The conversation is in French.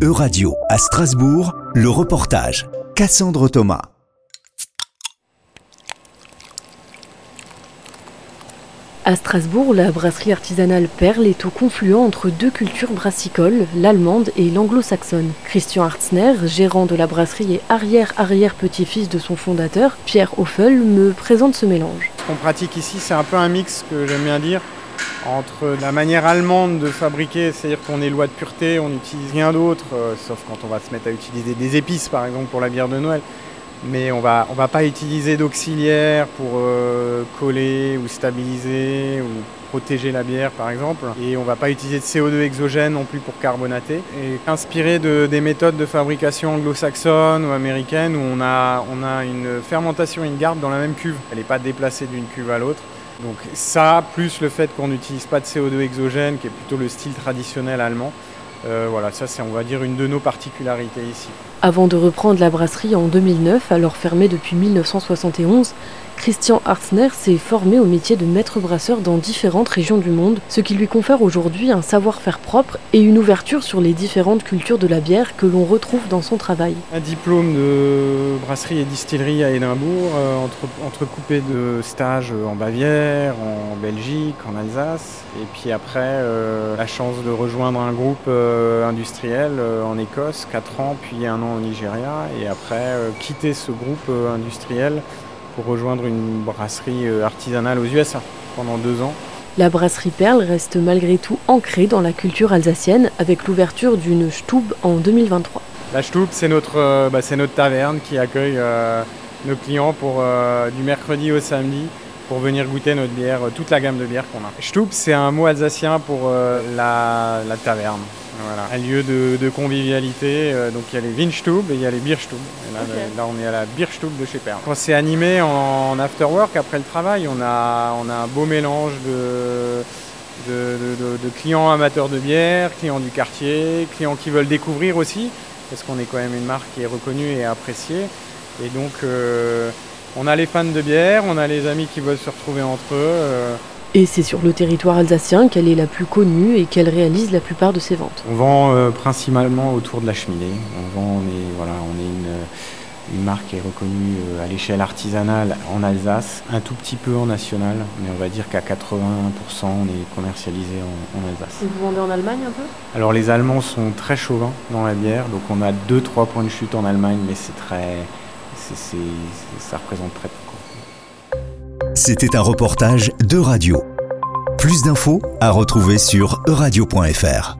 Euradio à Strasbourg, le reportage. Cassandre Thomas. À Strasbourg, la brasserie artisanale Perle est au confluent entre deux cultures brassicoles, l'allemande et l'anglo-saxonne. Christian Hartzner, gérant de la brasserie et arrière-arrière-petit-fils de son fondateur, Pierre Hoffel, me présente ce mélange. Ce qu'on pratique ici, c'est un peu un mix que j'aime bien dire entre la manière allemande de fabriquer, c'est-à-dire qu'on est loi de pureté, on n'utilise rien d'autre, euh, sauf quand on va se mettre à utiliser des épices par exemple pour la bière de Noël. Mais on va, on va pas utiliser d'auxiliaires pour euh, coller ou stabiliser ou protéger la bière par exemple. Et on va pas utiliser de CO2 exogène non plus pour carbonater. Et inspiré de, des méthodes de fabrication anglo-saxonnes ou américaines où on a, on a une fermentation une garde dans la même cuve. Elle n'est pas déplacée d'une cuve à l'autre. Donc ça, plus le fait qu'on n'utilise pas de CO2 exogène, qui est plutôt le style traditionnel allemand, euh, voilà, ça c'est on va dire une de nos particularités ici. Avant de reprendre la brasserie en 2009, alors fermée depuis 1971, Christian Hartzner s'est formé au métier de maître brasseur dans différentes régions du monde, ce qui lui confère aujourd'hui un savoir-faire propre et une ouverture sur les différentes cultures de la bière que l'on retrouve dans son travail. Un diplôme de brasserie et distillerie à Édimbourg, euh, entre, entrecoupé de stages en Bavière, en Belgique, en Alsace, et puis après euh, la chance de rejoindre un groupe euh, industriel en Écosse, 4 ans, puis un an au Nigeria, et après quitter ce groupe industriel pour rejoindre une brasserie euh, artisanale aux USA pendant deux ans. La brasserie Perle reste malgré tout ancrée dans la culture alsacienne avec l'ouverture d'une Stube en 2023. La Stube, c'est notre, euh, bah, notre taverne qui accueille euh, nos clients pour, euh, du mercredi au samedi pour venir goûter notre bière, euh, toute la gamme de bières qu'on a. Stube, c'est un mot alsacien pour euh, la, la taverne. Voilà. Un lieu de, de convivialité. euh, donc il y a les Winstube et il y a les Bierstube. Et là, on est à la Bierstube de chez Perle. Quand c'est animé en after work, après le travail, on a, on a un beau mélange de, de, de- de- de clients amateurs de bière, clients du quartier, clients qui veulent découvrir aussi, parce qu'on est quand même une marque qui est reconnue et appréciée. Et donc, euh, on a les fans de bière, on a les amis qui veulent se retrouver entre eux. euh, Et c'est sur le territoire alsacien qu'elle est la plus connue et qu'elle réalise la plupart de ses ventes. On vend euh, principalement autour de la cheminée. On vend, on est, voilà, on est une, une marque qui est reconnue euh, à l'échelle artisanale en Alsace, un tout petit peu en national, mais on va dire qu'à 80% on est commercialisé en, en Alsace. vous vendez en Allemagne un peu? Alors les Allemands sont très chauvins dans la bière, donc on a 2-3 points de chute en Allemagne, mais c'est très, C'était un reportage de radio. Plus d'infos à retrouver sur euradio.fr.